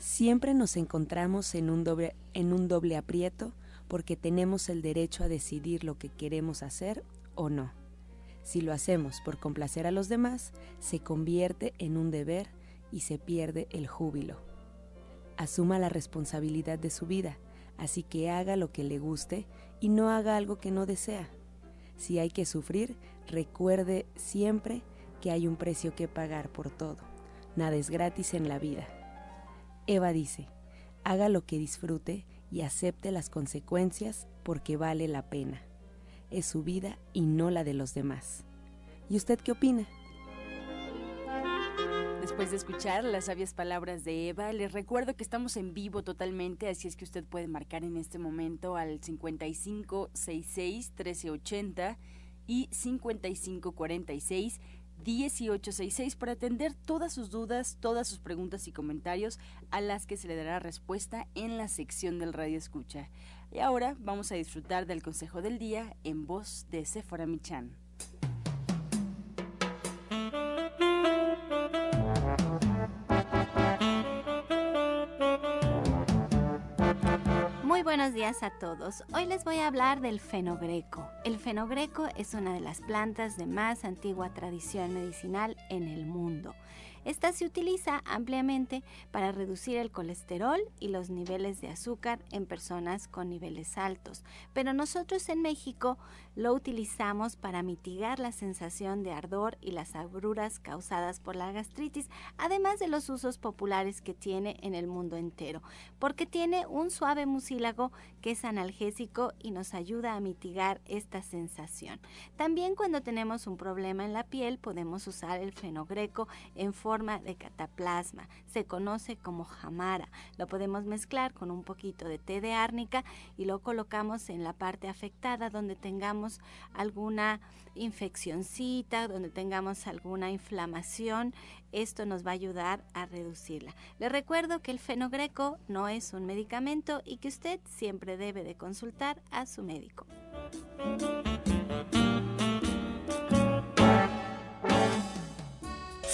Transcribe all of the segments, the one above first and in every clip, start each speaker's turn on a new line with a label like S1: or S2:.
S1: Siempre nos encontramos en un doble, en un doble aprieto porque tenemos el derecho a decidir lo que queremos hacer o no. Si lo hacemos por complacer a los demás, se convierte en un deber y se pierde el júbilo. Asuma la responsabilidad de su vida, así que haga lo que le guste y no haga algo que no desea. Si hay que sufrir, recuerde siempre que hay un precio que pagar por todo. Nada es gratis en la vida. Eva dice, haga lo que disfrute y acepte las consecuencias porque vale la pena. Es su vida y no la de los demás. ¿Y usted qué opina?
S2: Después de escuchar las sabias palabras de Eva, les recuerdo que estamos en vivo totalmente, así es que usted puede marcar en este momento al 5566 1380 y 5546 1866 para atender todas sus dudas, todas sus preguntas y comentarios a las que se le dará respuesta en la sección del Radio Escucha. Y ahora vamos a disfrutar del consejo del día en voz de Sephora Michan.
S3: Buenos días a todos. Hoy les voy a hablar del fenogreco. El fenogreco es una de las plantas de más antigua tradición medicinal en el mundo. Esta se utiliza ampliamente para reducir el colesterol y los niveles de azúcar en personas con niveles altos, pero nosotros en México lo utilizamos para mitigar la sensación de ardor y las agruras causadas por la gastritis, además de los usos populares que tiene en el mundo entero, porque tiene un suave mucílago que es analgésico y nos ayuda a mitigar esta sensación. También cuando tenemos un problema en la piel podemos usar el fenogreco en forma forma de cataplasma. Se conoce como jamara. Lo podemos mezclar con un poquito de té de árnica y lo colocamos en la parte afectada donde tengamos alguna infeccioncita, donde tengamos alguna inflamación. Esto nos va a ayudar a reducirla. Le recuerdo que el fenogreco no es un medicamento y que usted siempre debe de consultar a su médico.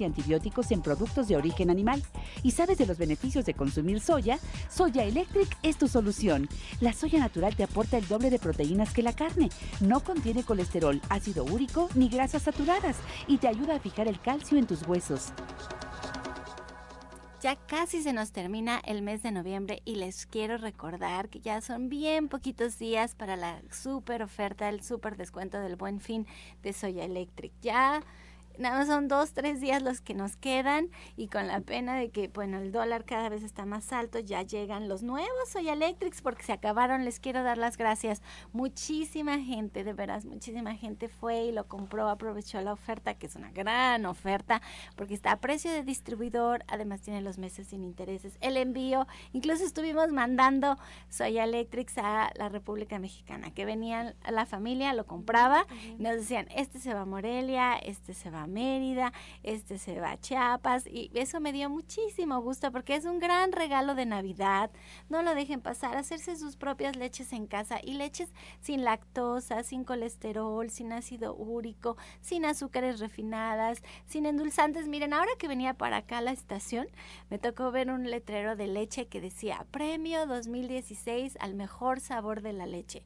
S4: y antibióticos en productos de origen animal y sabes de los beneficios de consumir soya, Soya Electric es tu solución. La soya natural te aporta el doble de proteínas que la carne, no contiene colesterol, ácido úrico ni grasas saturadas y te ayuda a fijar el calcio en tus huesos.
S3: Ya casi se nos termina el mes de noviembre y les quiero recordar que ya son bien poquitos días para la super oferta, el super descuento del buen fin de Soya Electric. Ya nada más son dos, tres días los que nos quedan y con la pena de que, bueno, el dólar cada vez está más alto, ya llegan los nuevos Soy Electrics porque se acabaron, les quiero dar las gracias. Muchísima gente, de veras, muchísima gente fue y lo compró, aprovechó la oferta, que es una gran oferta, porque está a precio de distribuidor, además tiene los meses sin intereses, el envío, incluso estuvimos mandando Soy Electrics a la República Mexicana, que venían la familia, lo compraba, y nos decían, este se va a Morelia, este se va a Mérida, este se va a Chiapas y eso me dio muchísimo gusto porque es un gran regalo de Navidad. No lo dejen pasar, hacerse sus propias leches en casa y leches sin lactosa, sin colesterol, sin ácido úrico, sin azúcares refinadas, sin endulzantes. Miren, ahora que venía para acá a la estación, me tocó ver un letrero de leche que decía Premio 2016 al mejor sabor de la leche.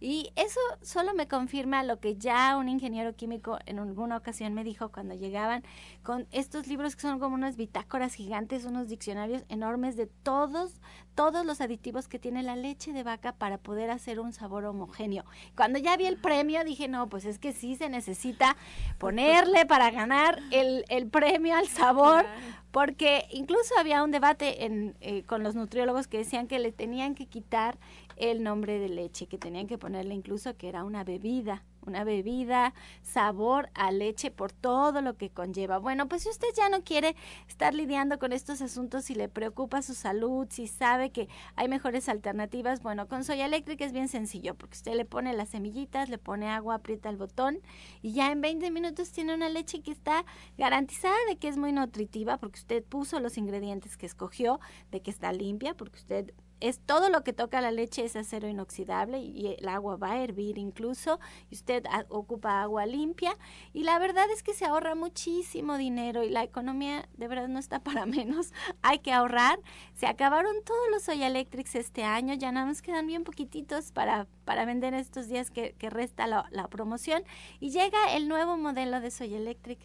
S3: Y eso solo me confirma lo que ya un ingeniero químico en alguna ocasión me dijo cuando llegaban con estos libros que son como unas bitácoras gigantes, unos diccionarios enormes de todos, todos los aditivos que tiene la leche de vaca para poder hacer un sabor homogéneo. Cuando ya vi el premio dije, no, pues es que sí se necesita ponerle para ganar el, el premio al sabor, porque incluso había un debate en, eh, con los nutriólogos que decían que le tenían que quitar el nombre de leche, que tenían que ponerle incluso que era una bebida, una bebida, sabor a leche por todo lo que conlleva. Bueno, pues si usted ya no quiere estar lidiando con estos asuntos, si le preocupa su salud, si sabe que hay mejores alternativas, bueno, con Soya Eléctrica es bien sencillo, porque usted le pone las semillitas, le pone agua, aprieta el botón y ya en 20 minutos tiene una leche que está garantizada de que es muy nutritiva, porque usted puso los ingredientes que escogió, de que está limpia, porque usted es todo lo que toca la leche es acero inoxidable y el agua va a hervir incluso usted ocupa agua limpia y la verdad es que se ahorra muchísimo dinero y la economía de verdad no está para menos hay que ahorrar. Se acabaron todos los Soya Electrics este año ya nada más quedan bien poquititos para para vender estos días que, resta la, promoción y llega el nuevo modelo de Soya Electric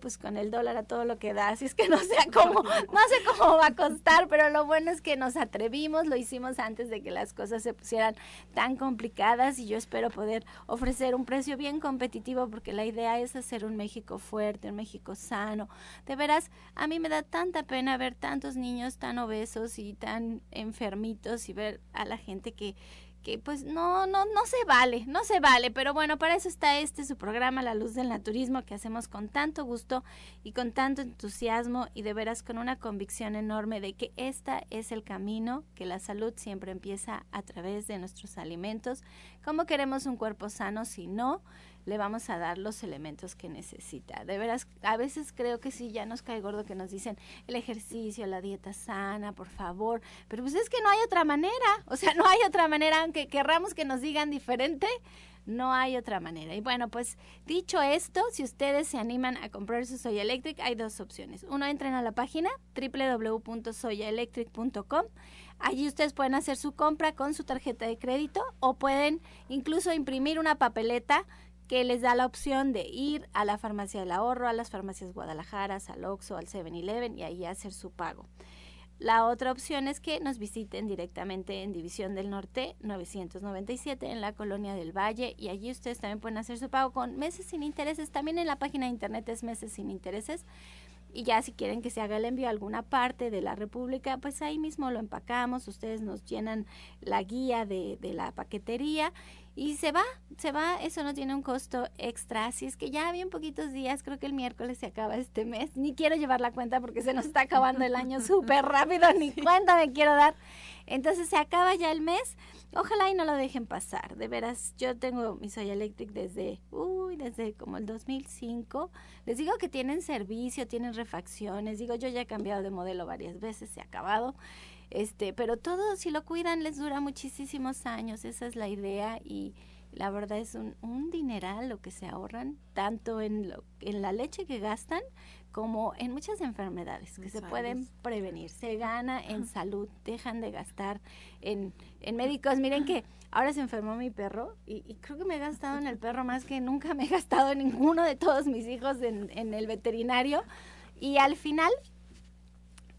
S3: pues con el dólar a todo lo que da, así es que no sé cómo, no sé cómo va a costar, pero lo bueno es que nos atrevimos, lo hicimos antes de que las cosas se pusieran tan complicadas y yo espero poder ofrecer un precio bien competitivo porque la idea es hacer un México fuerte, un México sano. De veras, a mí me da tanta pena ver tantos niños tan obesos y tan enfermitos y ver a la gente que que pues no, no, no se vale, no se vale, pero bueno, para eso está este su programa La Luz del Naturismo que hacemos con tanto gusto y con tanto entusiasmo y de veras con una convicción enorme de que este es el camino, que la salud siempre empieza a través de nuestros alimentos. ¿Cómo queremos un cuerpo sano si no? Le vamos a dar los elementos que necesita. De veras, a veces creo que sí, ya nos cae gordo que nos dicen el ejercicio, la dieta sana, por favor, pero pues es que no hay otra manera, o sea, no hay otra manera, aunque querramos que nos digan diferente, no hay otra manera. Y bueno, pues dicho esto, si ustedes se animan a comprar su Soya Electric, hay dos opciones. Uno, entren a la página www.soyaelectric.com. Allí ustedes pueden hacer su compra con su tarjeta de crédito o pueden incluso imprimir una papeleta que les da la opción de ir a la farmacia del ahorro, a las farmacias Guadalajara, al Oxxo, al 7-Eleven y ahí hacer su pago. La otra opción es que nos visiten directamente en División del Norte 997 en la Colonia del Valle y allí ustedes también pueden hacer su pago con meses sin intereses. También en la página de internet es meses sin intereses. Y ya si quieren que se haga el envío a alguna parte de la República, pues ahí mismo lo empacamos, ustedes nos llenan la guía de, de la paquetería y se va, se va, eso no tiene un costo extra, así es que ya bien poquitos días, creo que el miércoles se acaba este mes, ni quiero llevar la cuenta porque se nos está acabando el año súper rápido, ni cuenta me quiero dar, entonces se acaba ya el mes, ojalá y no lo dejen pasar, de veras, yo tengo mi Soya Electric desde, uy, desde como el 2005, les digo que tienen servicio, tienen refacciones, digo, yo ya he cambiado de modelo varias veces, se ha acabado, este, pero todo si lo cuidan les dura muchísimos años, esa es la idea y la verdad es un, un dineral lo que se ahorran, tanto en, lo, en la leche que gastan como en muchas enfermedades que se pueden prevenir. Se gana en salud, dejan de gastar en, en médicos. Miren que ahora se enfermó mi perro y, y, creo que me he gastado en el perro más que nunca me he gastado en ninguno de todos mis hijos en, en el veterinario. Y al final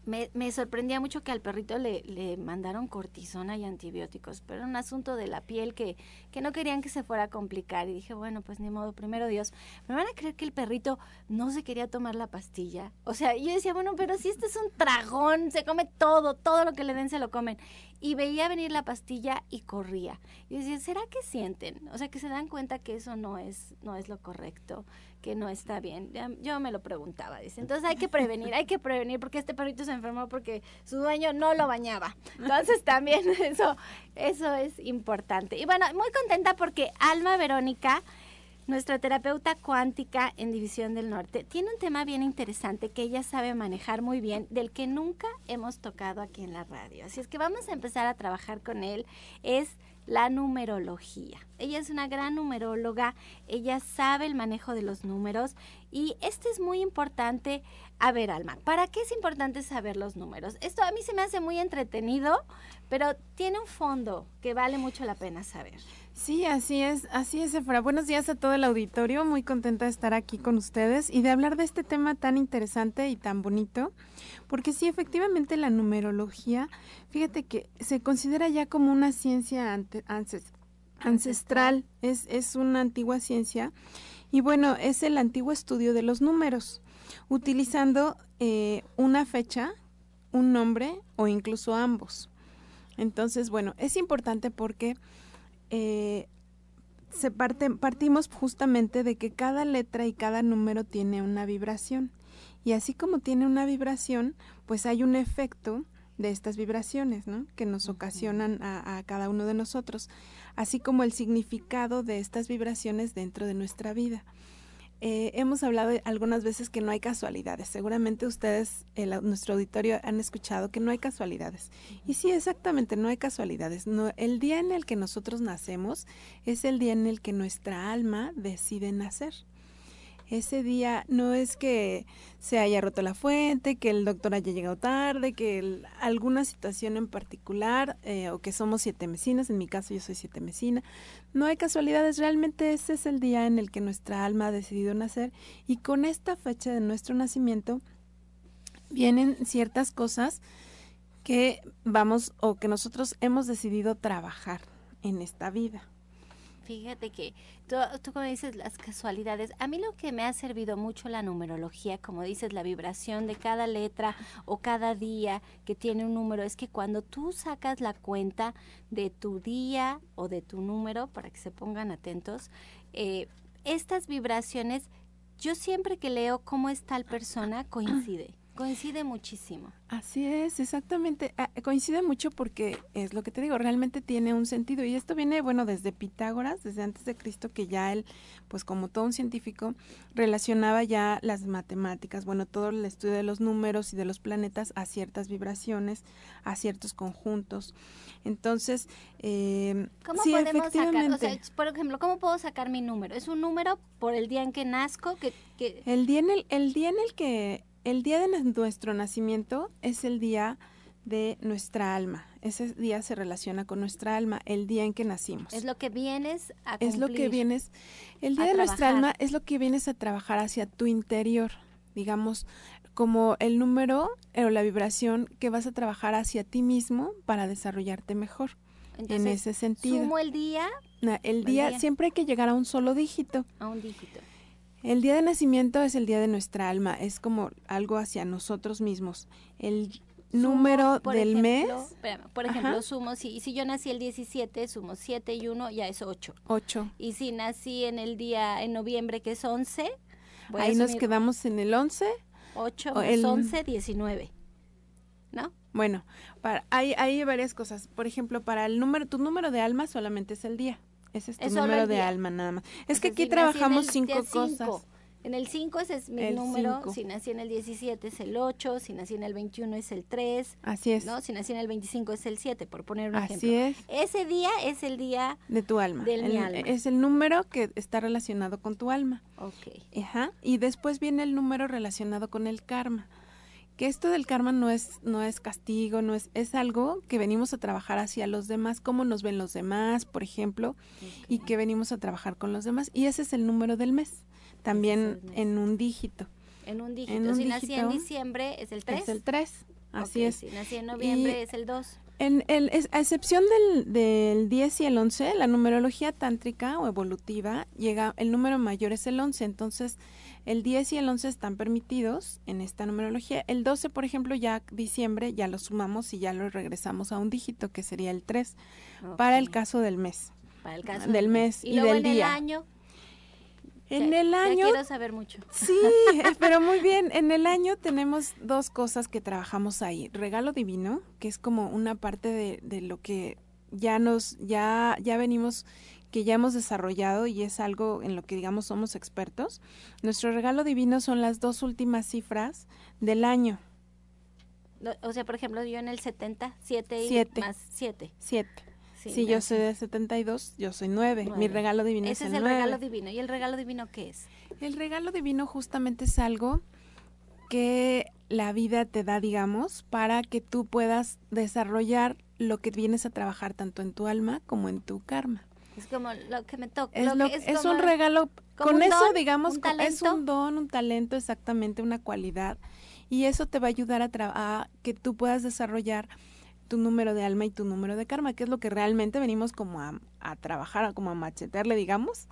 S3: me, me, sorprendía mucho que al perrito le, le, mandaron cortisona y antibióticos, pero era un asunto de la piel que, que no querían que se fuera a complicar. Y dije, bueno, pues ni modo, primero Dios. ¿Me van a creer que el perrito no se quería tomar la pastilla? O sea, yo decía, bueno, pero si este es un tragón, se come todo, todo lo que le den se lo comen. Y veía venir la pastilla y corría. Y decía, ¿será que sienten? O sea, que se dan cuenta que eso no es, no es lo correcto que no está bien. Yo me lo preguntaba, dice. Entonces hay que prevenir, hay que prevenir porque este perrito se enfermó porque su dueño no lo bañaba. Entonces también eso, eso es importante. Y bueno, muy contenta porque Alma Verónica nuestra terapeuta cuántica en División del Norte, tiene un tema bien interesante que ella sabe manejar muy bien, del que nunca hemos tocado aquí en la radio. Así es que vamos a empezar a trabajar con él. Es la numerología. Ella es una gran numeróloga, ella sabe el manejo de los números y esto es muy importante. A ver, Alma, ¿para qué es importante saber los números? Esto a mí se me hace muy entretenido, pero tiene un fondo que vale mucho la pena saber.
S5: Sí, así es, así es, Efra. Buenos días a todo el auditorio, muy contenta de estar aquí con ustedes y de hablar de este tema tan interesante y tan bonito, porque sí, efectivamente la numerología, fíjate que se considera ya como una ciencia ancestral, es, es una antigua ciencia y bueno, es el antiguo estudio de los números, utilizando eh, una fecha, un nombre o incluso ambos. Entonces, bueno, es importante porque eh, se parte, partimos justamente de que cada letra y cada número tiene una vibración. Y así como tiene una vibración, pues hay un efecto de estas vibraciones, ¿no? Que nos ocasionan a, a, cada uno de nosotros, así como el significado de estas vibraciones dentro de nuestra vida. Eh, hemos hablado algunas veces que no hay casualidades. Seguramente ustedes, el, nuestro auditorio, han escuchado que no hay casualidades. Y sí, exactamente, no hay casualidades. No, el día en el que nosotros nacemos es el día en el que nuestra alma decide nacer ese día no es que se haya roto la fuente, que el doctor haya llegado tarde, que alguna situación en particular, eh, o que somos siete mesinas, en mi caso yo soy siete mesina. No hay casualidades, realmente ese es el día en el que nuestra alma ha decidido nacer y con esta fecha de nuestro nacimiento vienen ciertas cosas que vamos o que nosotros hemos decidido trabajar en esta vida.
S3: Fíjate que tú, tú, como dices las casualidades, a mí lo que me ha servido mucho la numerología, como dices, la vibración de cada letra o cada día que tiene un número, es que cuando tú sacas la cuenta de tu día o de tu número, para que se pongan atentos, eh, estas vibraciones, yo siempre que leo cómo es tal persona, coincide. Coincide muchísimo.
S5: Así es, exactamente. Ah, coincide mucho porque es lo que te digo, realmente tiene un sentido. Y esto viene, bueno, desde Pitágoras, desde antes de Cristo, que ya él, pues como todo un científico, relacionaba ya las matemáticas, bueno, todo el estudio de los números y de los planetas a ciertas vibraciones, a ciertos conjuntos. Entonces, eh,
S3: ¿cómo podemos sacar? O sea, por ejemplo, ¿cómo puedo sacar mi número? ¿Es un número por el día en que nazco? Que, que...
S5: El, día en el, el día en el que el día de nuestro nacimiento es el día de nuestra alma. Ese día se relaciona con nuestra alma, el día en que nacimos.
S3: Es lo que vienes a
S5: cumplir, Es lo que vienes, el día de nuestra alma es lo que vienes a trabajar hacia tu interior, digamos, como el número o la vibración que vas a trabajar hacia ti mismo para desarrollarte mejor. en ese sentido.
S3: ¿Sumo el día?
S5: el día, siempre hay que llegar a un solo dígito.
S3: A un dígito.
S5: El día de nacimiento es el día de nuestra alma, es como algo hacia nosotros mismos. El número del mes.
S3: por ejemplo, sumo, si, si yo nací el 17, sumo 7 y 1, ya es 8.
S5: 8.
S3: Y si nací en el día, en noviembre, que es 11.
S5: Ahí nos quedamos en el 11.
S3: 8 más el... 11, 19. ¿No?
S5: Bueno, para, hay, hay varias cosas. Por ejemplo, para el número, tu número de alma solamente es el día. Ese es tu número de alma nada más. Es que aquí trabajamos cinco cosas.
S3: En el 5 ese es mi número, si nací en el 17 es el 8, si nací en el 21 es el 3.
S5: Así es.
S3: ¿no? Si nací en el 25 es el 7, por poner un
S5: Así
S3: ejemplo.
S5: es.
S3: Ese día es el día
S5: de tu alma.
S3: De mi
S5: alma. Es el número que está relacionado con tu alma.
S3: Ok.
S5: Ajá. Y después viene el número relacionado con el karma que esto del karma no es, no es castigo, no es, es algo que venimos a trabajar hacia los demás, cómo nos ven los demás, por ejemplo, y que venimos a trabajar con los demás. Y ese es el número del mes, también en un dígito.
S3: En un dígito. si nací en diciembre es el 3.
S5: Es el 3, así es.
S3: Si nací en noviembre es el 2.
S5: En el, a excepción del, del 10 y el 11, la numerología tántrica o evolutiva llega, el número mayor es el 11, entonces el 10 y el 11 están permitidos en esta numerología. El 12, por ejemplo, ya diciembre, ya lo sumamos y ya lo regresamos a un dígito, que sería el 3, para el caso del mes.
S3: Para el caso
S5: del mes y, del
S3: en
S5: día.
S3: el año.
S5: En el año.
S3: quiero saber mucho.
S5: Sí, pero muy bien. En el año tenemos dos cosas que trabajamos ahí. Regalo divino, que es como una parte de, de lo que ya nos, ya, ya venimos que ya hemos desarrollado y es algo en lo que digamos somos expertos. Nuestro regalo divino son las dos últimas cifras del año.
S3: O sea, por ejemplo, yo en el 70, 7
S5: y
S3: más 7.
S5: 7. si yo soy de 72, yo soy 9. Mi regalo divino
S3: Ese
S5: es
S3: el,
S5: el
S3: es el regalo divino. ¿Y el regalo divino qué es?
S5: El regalo divino justamente es algo que la vida te da, digamos, para que tú puedas desarrollar lo que vienes a trabajar tanto en tu alma como en tu karma.
S3: Es como lo que me toca.
S5: Es, es, un regalo, con eso, digamos, es un don, un talento, exactamente, una cualidad. Y eso te va a ayudar a, a que tú puedas desarrollar tu número de alma y tu número de karma, que es lo que realmente venimos como a, a trabajar, como a machetearle, digamos,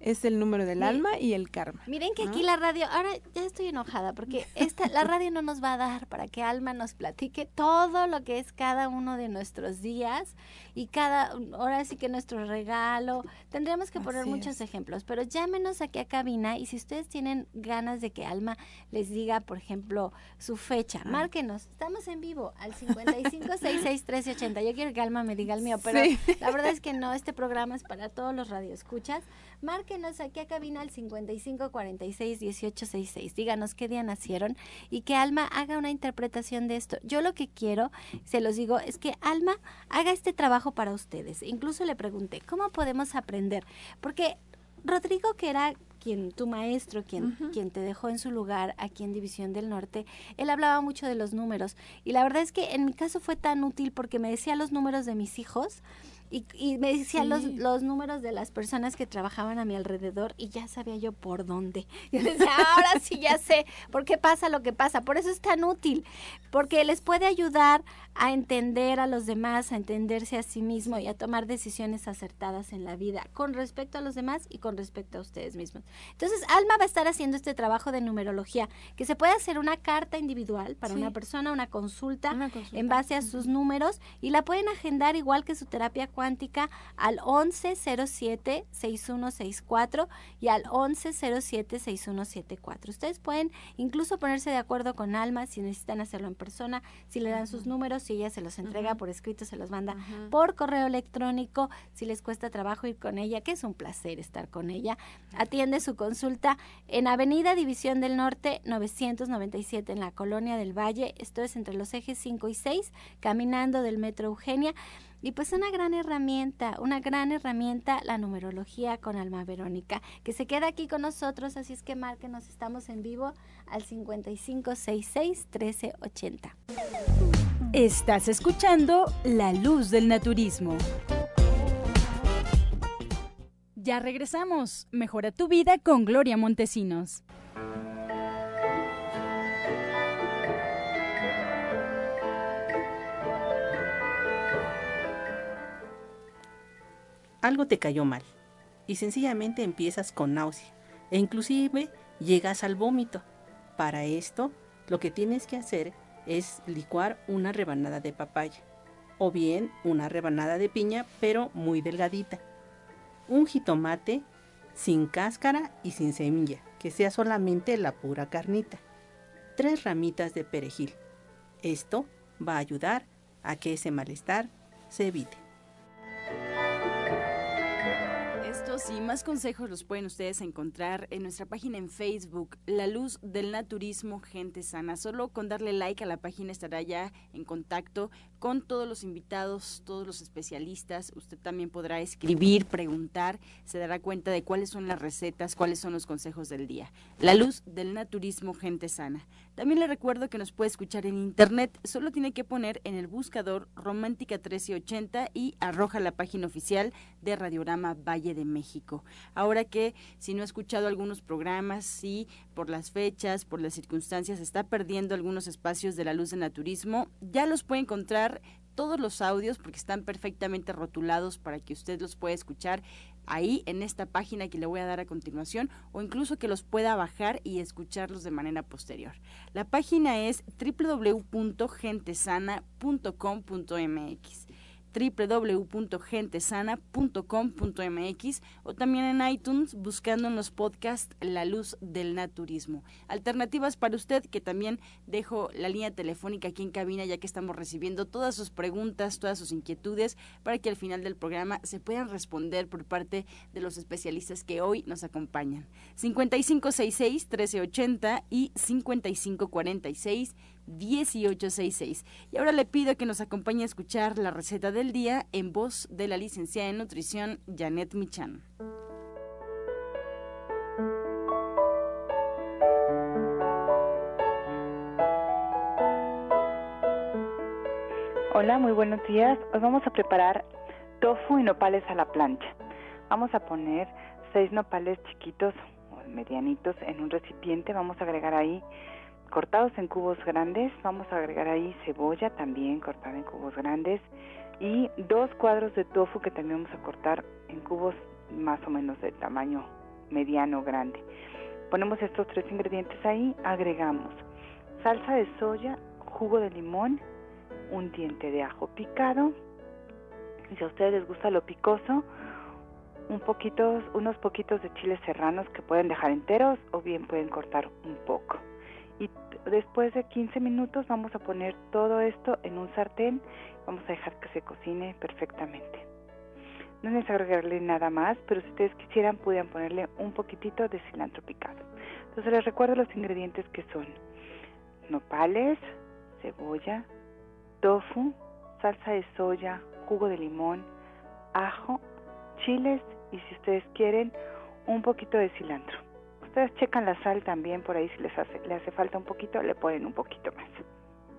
S5: es el número del alma y el karma.
S3: Miren que aquí la radio, ahora ya estoy enojada porque esta, la radio no nos va a dar para que Alma nos platique todo lo que es cada uno de nuestros días y cada, ahora sí que nuestro regalo. Tendríamos que poner muchos ejemplos, pero llámenos aquí a cabina y si ustedes tienen ganas de que Alma les diga, por ejemplo, su fecha, márquenos. Estamos en vivo al 55661380. Yo quiero que Alma me diga el mío, pero la verdad es que no, este programa es para todos los radioescuchas. Márquenos aquí a cabina al 55461866. Díganos qué día nacieron y que Alma haga una interpretación de esto. Yo lo que quiero, se los digo, es que Alma haga este trabajo para ustedes. Incluso le pregunté, ¿cómo podemos aprender? Porque Rodrigo, que era quien tu maestro, quien, quien te dejó en su lugar aquí en División del Norte, él hablaba mucho de los números. Y la verdad es que en mi caso fue tan útil porque me decía los números de mis hijos y, me decía los, los números de las personas que trabajaban a mi alrededor y ya sabía yo por dónde. Yo decía, ahora sí ya sé por qué pasa lo que pasa. Por eso es tan útil, porque les puede ayudar a entender a los demás, a entenderse a sí mismo y a tomar decisiones acertadas en la vida con respecto a los demás y con respecto a ustedes mismos. Entonces, Alma va a estar haciendo este trabajo de numerología, que se puede hacer una carta individual para una persona, una consulta, una consulta, en base a sus números y la pueden agendar igual que su terapia cuántica al 1107-6164 y al 1107-6174. Ustedes pueden incluso ponerse de acuerdo con Alma si necesitan hacerlo en persona, si le dan sus números, si ella se los entrega por escrito, se los manda por correo electrónico, si les cuesta trabajo ir con ella, que es un placer estar con ella. Atiende su consulta en Avenida División del Norte 997 en la Colonia del Valle, esto es entre los ejes 5 y 6, caminando del Metro Eugenia. Y pues una gran herramienta, una gran herramienta, la numerología con Alma Verónica, que se queda aquí con nosotros, así es que márquenos, estamos en vivo al 5566-1380.
S2: Estás escuchando La Luz del Naturismo. Ya regresamos. Mejora tu vida con Gloria Montesinos.
S6: Algo te cayó mal y sencillamente empiezas con náusea e inclusive llegas al vómito. Para esto, lo que tienes que hacer es licuar una rebanada de papaya o bien una rebanada de piña pero muy delgadita. Un jitomate sin cáscara y sin semilla, que sea solamente la pura carnita. Tres ramitas de perejil. Esto va a ayudar a que ese malestar se evite.
S2: Y más consejos los pueden ustedes encontrar en nuestra página en Facebook, La Luz del Naturismo Gente Sana. Solo con darle like a la página estará ya en contacto con todos los invitados, todos los especialistas. Usted también podrá escribir, preguntar, se dará cuenta de cuáles son las recetas, cuáles son los consejos del día. La Luz del Naturismo Gente Sana. También le recuerdo que nos puede escuchar en internet, solo tiene que poner en el buscador Romántica 1380 y arroja la página oficial de Radiorama Valle de México. Ahora que si no ha escuchado algunos programas, sí, por las fechas, por las circunstancias, está perdiendo algunos espacios de la luz del naturismo, ya los puede encontrar todos los audios porque están perfectamente rotulados para que usted los pueda escuchar ahí en esta página que le voy a dar a continuación o incluso que los pueda bajar y escucharlos de manera posterior. La página es www.gentesana.com.mx www.gentesana.com.mx o también en iTunes buscando en los podcasts La Luz del Naturismo. Alternativas para usted que también dejo la línea telefónica aquí en cabina ya que estamos recibiendo todas sus preguntas, todas sus inquietudes para que al final del programa se puedan responder por parte de los especialistas que hoy nos acompañan. 5566-1380 y 5546-1866. Y ahora le pido que nos acompañe a escuchar la receta del día en voz de la licenciada en nutrición Janet Michan.
S7: Hola, muy buenos días. Hoy vamos a preparar tofu y nopales a la plancha. Vamos a poner seis nopales chiquitos o medianitos en un recipiente. Vamos a agregar ahí cortados en cubos grandes. Vamos a agregar ahí cebolla también cortada en cubos grandes y dos cuadros de tofu que también vamos a cortar en cubos más o menos de tamaño mediano grande. Ponemos estos tres ingredientes ahí, agregamos salsa de soya, jugo de limón, un diente de ajo picado. Si a ustedes les gusta lo picoso, un unos poquitos de chiles serranos que pueden dejar enteros o bien pueden cortar un poco. Después de 15 minutos vamos a poner todo esto en un sartén. Vamos a dejar que se cocine perfectamente. No es agregarle nada más, pero si ustedes quisieran, podrían ponerle un poquitito de cilantro picado. Entonces les recuerdo los ingredientes que son nopales, cebolla, tofu, salsa de soya, jugo de limón, ajo, chiles y si ustedes quieren un poquito de cilantro. Ustedes checan la sal también por ahí si les hace, le hace falta un poquito, le ponen un poquito más.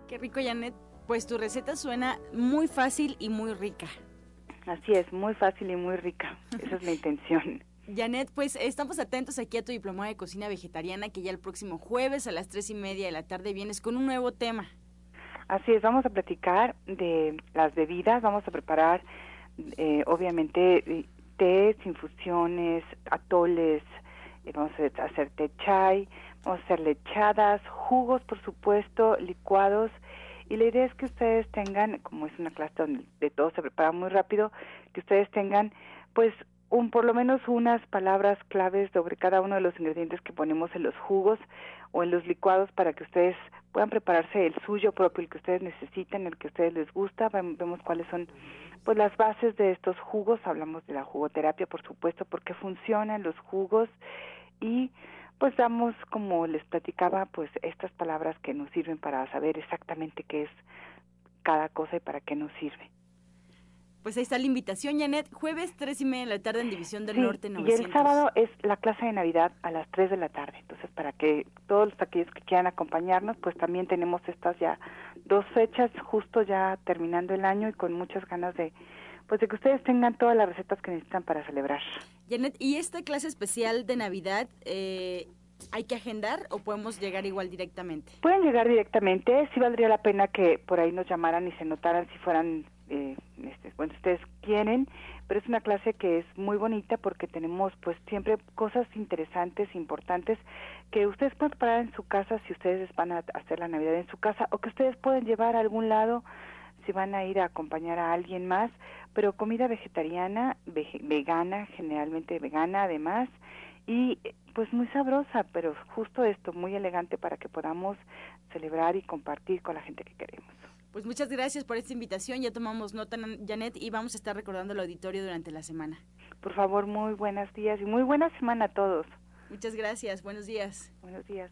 S2: Qué rico, Janet. Pues tu receta suena muy fácil y muy rica.
S7: Así es, muy fácil y muy rica. Esa es la intención.
S2: Janet, pues estamos atentos aquí a tu diplomado de cocina vegetariana que ya el próximo jueves a las tres y media de la tarde vienes con un nuevo tema.
S7: Así es, vamos a platicar de las bebidas, vamos a preparar eh, obviamente tés, infusiones, atoles, eh, vamos a hacer té chai, vamos a hacer lechadas, jugos por supuesto, licuados. Y la idea es que ustedes tengan, como es una clase donde de todo se prepara muy rápido, que ustedes tengan pues un por lo menos unas palabras claves sobre cada uno de los ingredientes que ponemos en los jugos o en los licuados para que ustedes puedan prepararse el suyo propio, el que ustedes necesiten, el que a ustedes les gusta, vemos cuáles son pues las bases de estos jugos, hablamos de la jugoterapia por supuesto, porque funcionan los jugos y pues damos como les platicaba pues estas palabras que nos sirven para saber exactamente qué es cada cosa y para qué nos sirve.
S2: Pues ahí está la invitación, Janet. Jueves, tres y media de la tarde en División del Norte
S7: 900. Y el sábado es la clase de Navidad a las 3 de la tarde. Entonces, para que todos aquellos que quieran acompañarnos, pues también tenemos estas ya dos fechas, justo ya terminando el año y con muchas ganas de pues de que ustedes tengan todas las recetas que necesitan para celebrar.
S2: Janet, ¿y esta clase especial de Navidad eh, hay que agendar o podemos llegar igual directamente?
S7: Pueden llegar directamente, sí valdría la pena que por ahí nos llamaran y se notaran si fueran eh, este, bueno, ustedes quieren, pero es una clase que es muy bonita porque tenemos pues siempre cosas interesantes, importantes, que ustedes pueden preparar en su casa si ustedes van a hacer la Navidad en su casa o que ustedes pueden llevar a algún lado si van a ir a acompañar a alguien más, pero comida vegetariana, vegana, generalmente vegana además, y pues muy sabrosa, pero justo esto, muy elegante para que podamos celebrar y compartir con la gente que queremos.
S2: Pues muchas gracias por esta invitación. Ya tomamos nota, Janet, y vamos a estar recordando el auditorio durante la semana.
S7: Por favor, muy buenos días y muy buena semana a todos.
S2: Muchas gracias. Buenos días.
S7: Buenos días.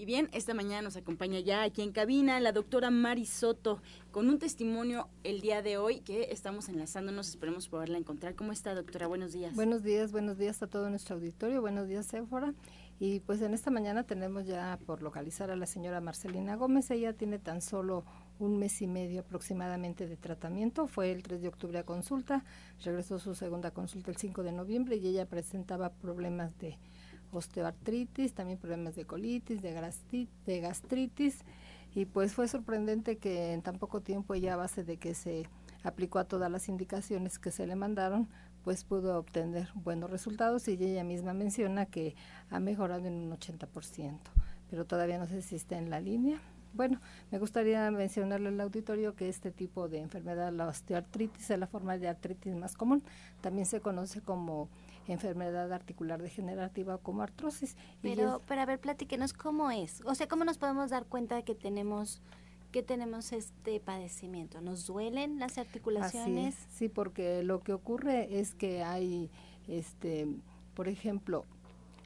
S2: Y bien, esta mañana nos acompaña ya aquí en cabina la doctora Mari Soto con un testimonio el día de hoy que estamos enlazándonos, esperemos poderla encontrar. ¿Cómo está, doctora? Buenos días.
S8: Buenos días, buenos días a todo nuestro auditorio. Buenos días, Sephora. Y pues en esta mañana tenemos ya por localizar a la señora Marcelina Gómez. Ella tiene tan solo un mes y medio aproximadamente de tratamiento. Fue el 3 de octubre a consulta, regresó su segunda consulta el 5 de noviembre y ella presentaba problemas de osteoartritis, también problemas de colitis, de, de gastritis y pues fue sorprendente que en tan poco tiempo ella a base de que se aplicó a todas las indicaciones que se le mandaron, pues pudo obtener buenos resultados y ella misma menciona que ha mejorado en un 80%, pero todavía no sé si está en la línea. Bueno, me gustaría mencionarle al auditorio que este tipo de enfermedad, la osteoartritis, es la forma de artritis más común. También se conoce como enfermedad articular degenerativa como artrosis.
S3: Pero, pero a ver, platíquenos cómo es. O sea, ¿cómo nos podemos dar cuenta de que tenemos que tenemos este padecimiento? ¿Nos duelen las articulaciones?
S8: sí, porque lo que ocurre es que hay, este, por ejemplo,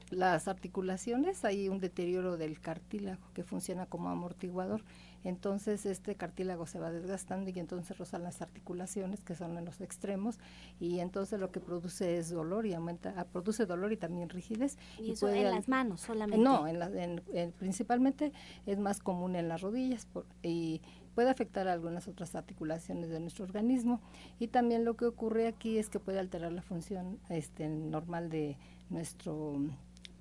S8: las articulaciones, hay un deterioro del cartílago que funciona como amortiguador. Entonces este cartílago se va desgastando y entonces rozan las articulaciones que son en los extremos y entonces lo que produce es dolor y aumenta, ah, produce dolor y también rigidez.
S3: ¿Y, eso en las manos solamente?
S8: No, en, en, principalmente es más común en las rodillas y puede afectar a algunas otras articulaciones de nuestro organismo y también lo que ocurre aquí es que puede alterar la función este, normal de nuestro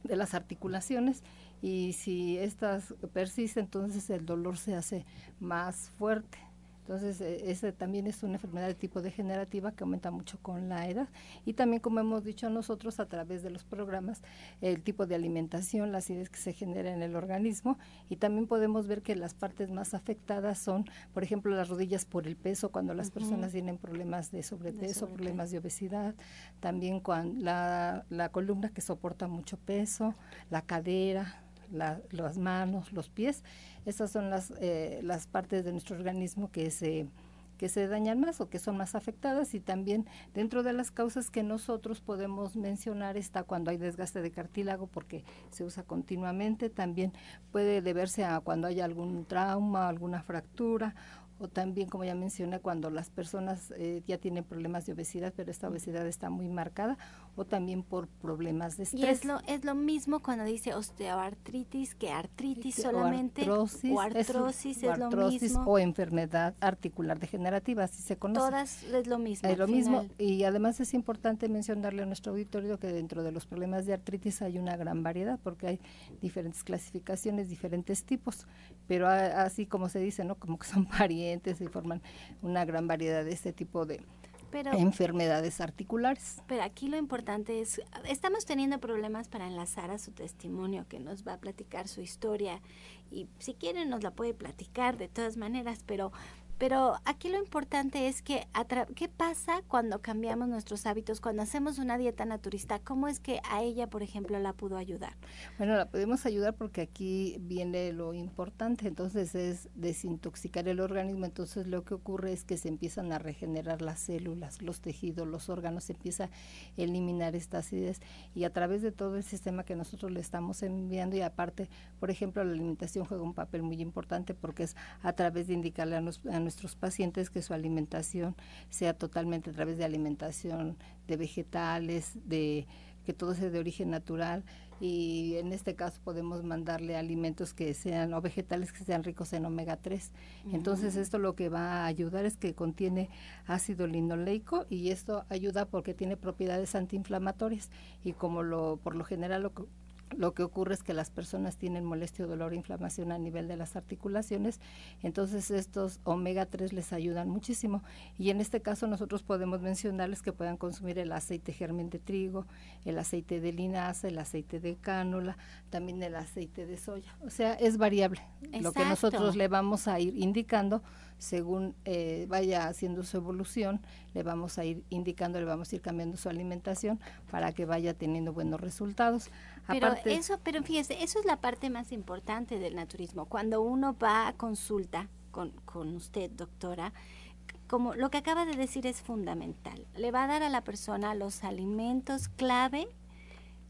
S8: de las articulaciones y si estas persisten, entonces el dolor se hace más fuerte. Entonces, e, ese también es una enfermedad de tipo degenerativa que aumenta mucho con la edad. Y también, como hemos dicho nosotros a través de los programas, el tipo de alimentación, la acidez que se genera en el organismo. Y también podemos ver que las partes más afectadas son, por ejemplo, las rodillas por el peso, cuando las personas tienen problemas de sobrepeso, problemas de obesidad. También cuando la, la columna que soporta mucho peso, la cadera, las manos, los pies. Estas son las, eh, las partes de nuestro organismo que se que se dañan más o que son más afectadas y también dentro de las causas que nosotros podemos mencionar está cuando hay desgaste de cartílago porque se usa continuamente, también puede deberse a cuando hay algún trauma, alguna fractura o también, como ya mencioné, cuando las personas eh, ya tienen problemas de obesidad, pero esta obesidad está muy marcada, o también por problemas de estrés.
S3: Y es lo, es lo mismo cuando dice osteoartritis que artritis solamente, o artrosis, es, lo mismo.
S8: O enfermedad articular degenerativa, así se conoce.
S3: Todas es lo mismo.
S8: Es lo mismo, y además es importante mencionarle a nuestro auditorio que dentro de los problemas de artritis hay una gran variedad, porque hay diferentes clasificaciones, diferentes tipos, pero así como se dice, ¿no? Como que son parientes y forman una gran variedad de este tipo de enfermedades articulares.
S3: Pero aquí lo importante es, estamos teniendo problemas para enlazar a su testimonio, que nos va a platicar su historia y si quieren nos la puede platicar de todas maneras, pero pero aquí lo importante es que, ¿qué pasa cuando cambiamos nuestros hábitos, cuando hacemos una dieta naturista? ¿Cómo es que a ella, por ejemplo, la pudo ayudar?
S8: Bueno, la podemos ayudar porque aquí viene lo importante, entonces es desintoxicar el organismo, entonces lo que ocurre es que se empiezan a regenerar las células, los tejidos, los órganos, se empieza a eliminar esta acidez y a través de todo el sistema que nosotros le estamos enviando y aparte, por ejemplo, la alimentación juega un papel muy importante porque es a través de indicarle a, a nuestros pacientes que su alimentación sea totalmente a través de alimentación de vegetales, de que todo sea de origen natural y en este caso podemos mandarle alimentos que sean o vegetales que sean ricos en omega 3. Entonces esto lo que va a ayudar es que contiene ácido linoleico y esto ayuda porque tiene propiedades antiinflamatorias y como lo por lo general lo lo que ocurre es que las personas tienen molestia, dolor e inflamación a nivel de las articulaciones, entonces estos omega 3 les ayudan muchísimo. Y en este caso nosotros podemos mencionarles que puedan consumir el aceite germen de trigo, el aceite de linaza, el aceite de cánula, también el aceite de soya. O sea, es variable. Lo que nosotros le vamos a ir indicando según eh, vaya haciendo su evolución, le vamos a ir indicando, le vamos a ir cambiando su alimentación para que vaya teniendo buenos resultados.
S3: Pero eso, pero fíjese, eso es la parte más importante del naturismo. Cuando uno va a consulta con, con usted, doctora, como lo que acaba de decir es fundamental. Le va a dar a la persona los alimentos clave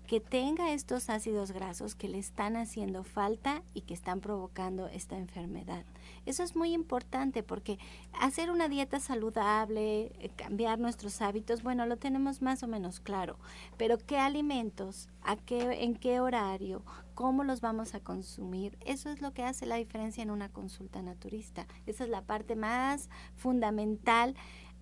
S3: que tenga estos ácidos grasos que le están haciendo falta y que están provocando esta enfermedad. Eso es muy importante porque hacer una dieta saludable, eh, cambiar nuestros hábitos, bueno, lo tenemos más o menos claro, pero qué alimentos, a qué, en qué horario, cómo los vamos a consumir, eso es lo que hace la diferencia en una consulta naturista. Esa es la parte más fundamental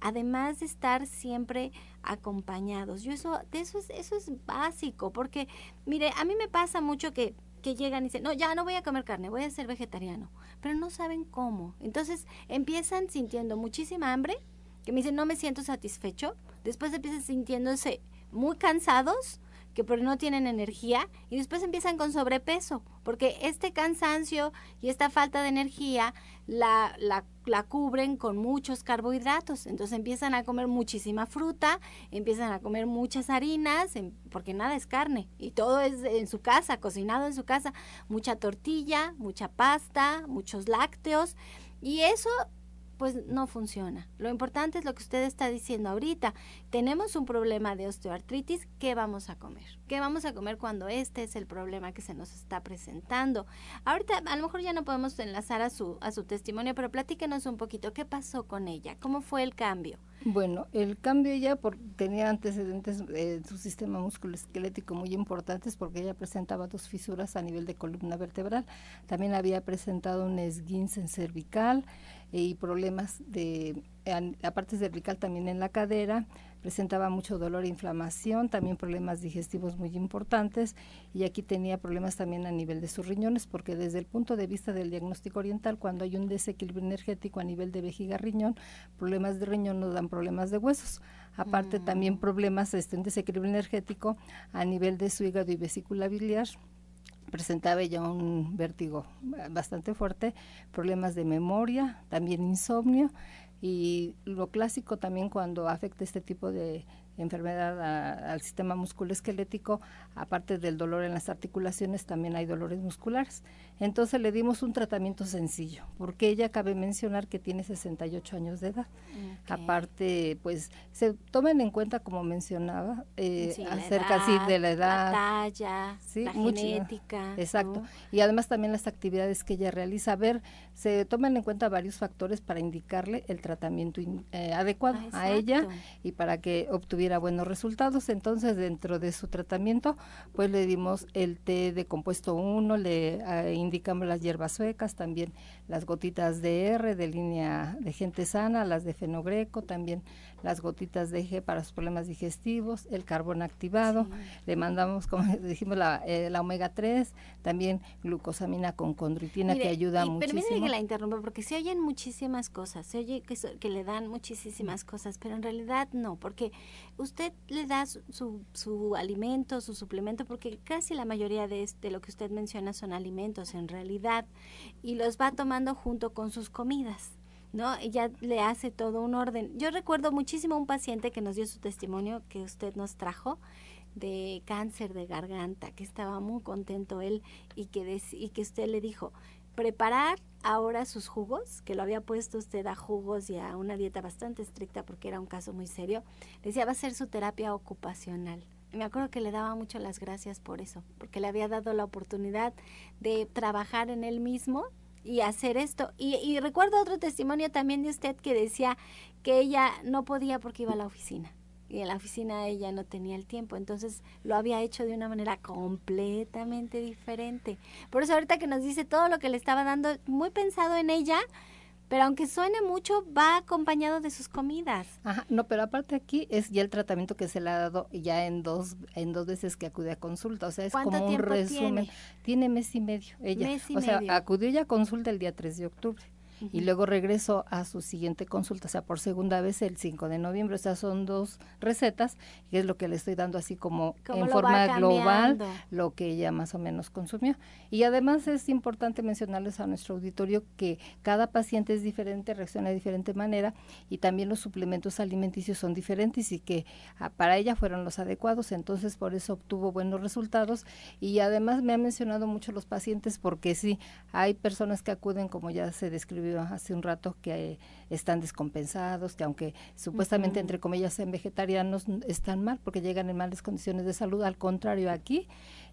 S3: además de estar siempre acompañados. Yo eso, de eso es, eso es básico, porque mire, a mí me pasa mucho que, que llegan y dicen, no, ya no voy a comer carne, voy a ser vegetariano, pero no saben cómo. Entonces empiezan sintiendo muchísima hambre, que me dicen, no me siento satisfecho, después empiezan sintiéndose muy cansados, que pero no tienen energía y después empiezan con sobrepeso, porque este cansancio y esta falta de energía la, la, la, cubren con muchos carbohidratos, entonces empiezan a comer muchísima fruta, empiezan a comer muchas harinas, porque nada es carne y todo es en su casa, cocinado en su casa, mucha tortilla, mucha pasta, muchos lácteos y eso pues no funciona. Lo importante es lo que usted está diciendo ahorita. Tenemos un problema de osteoartritis, ¿qué vamos a comer? ¿Qué vamos a comer cuando este es el problema que se nos está presentando? Ahorita a lo mejor ya no podemos enlazar a su, a su testimonio, pero platíquenos un poquito, ¿qué pasó con ella? ¿Cómo fue el cambio?
S8: Bueno, el cambio ella por, tenía antecedentes en su sistema musculoesquelético muy importantes porque ella presentaba dos fisuras a nivel de columna vertebral. También había presentado un esguince cervical y problemas de la parte cervical también en la cadera, presentaba mucho dolor e inflamación, también problemas digestivos muy importantes y aquí tenía problemas también a nivel de sus riñones porque desde el punto de vista del diagnóstico oriental cuando hay un desequilibrio energético a nivel de vejiga riñón, problemas de riñón nos dan problemas de huesos. Aparte mm. también problemas este un desequilibrio energético a nivel de su hígado y vesícula biliar presentaba ella un vértigo bastante fuerte, problemas de memoria, también insomnio y lo clásico también cuando afecta este tipo de enfermedad al sistema musculoesquelético, aparte del dolor en las articulaciones, también hay dolores musculares. Entonces le dimos un tratamiento sencillo, porque ella cabe mencionar que tiene 68 años de edad. Aparte, pues se tomen en cuenta, como mencionaba, eh, acerca de la edad,
S3: la talla, la genética.
S8: Exacto. Y además también las actividades que ella realiza. A ver, se toman en cuenta varios factores para indicarle el tratamiento eh, adecuado ah, a ella y para que obtuviera buenos resultados. Entonces, dentro de su tratamiento, pues le dimos el té de compuesto 1, le eh, indicamos las hierbas suecas, también las gotitas de R de línea de gente sana, las de fenogreco, también las gotitas de G para los problemas digestivos, el carbón activado, le mandamos, como dijimos, la, eh, la omega 3, también glucosamina con condritina que ayuda y muchísimo.
S3: Permíteme que la interrumpa porque se oyen muchísimas cosas, se oye que, que le dan muchísimas cosas, pero en realidad no, porque usted le da su, su, alimento, su suplemento, porque casi la mayoría de, de lo que usted menciona son alimentos en realidad, y los va tomando junto con sus comidas. ¿no? Ella le hace todo un orden. Yo recuerdo muchísimo un paciente que nos dio su testimonio que usted nos trajo de cáncer de garganta, que estaba muy contento él y que, y que usted le dijo, preparar ahora sus jugos, que lo había puesto usted a jugos y a una dieta bastante estricta porque era un caso muy serio, decía va a ser su terapia ocupacional. Me acuerdo que le daba mucho las gracias por eso, porque le había dado la oportunidad de trabajar en él mismo y hacer esto. Y, recuerdo otro testimonio también de usted que decía que ella no podía porque iba a la oficina. Y en la oficina ella no tenía el tiempo, entonces lo había hecho de una manera completamente diferente. Por eso ahorita que nos dice todo lo que le estaba dando, muy pensado en ella, pero aunque suene mucho, va acompañado de sus comidas.
S8: Ajá, no, pero aparte aquí es ya el tratamiento que se le ha dado ya en dos en dos veces que acude a consulta, o sea, es como un resumen. Tiene? mes y medio ella. o sea, acudió ya a consulta el día 3 de octubre y luego regreso a su siguiente consulta, o sea, por segunda vez el 5 de noviembre. O sea, son dos recetas, y es lo que le estoy dando así como en forma global, lo que ella más o menos consumió. Y además es importante mencionarles a nuestro auditorio que cada paciente es diferente, reacciona de diferente manera y también los suplementos alimenticios son diferentes y que ah, para ella fueron los adecuados, entonces por eso obtuvo buenos resultados y además me ha mencionado mucho los pacientes porque sí, hay personas que acuden, como ya se describió hace un rato que están descompensados, que aunque supuestamente entre comillas sean vegetarianos están mal porque llegan en malas condiciones de salud, al contrario aquí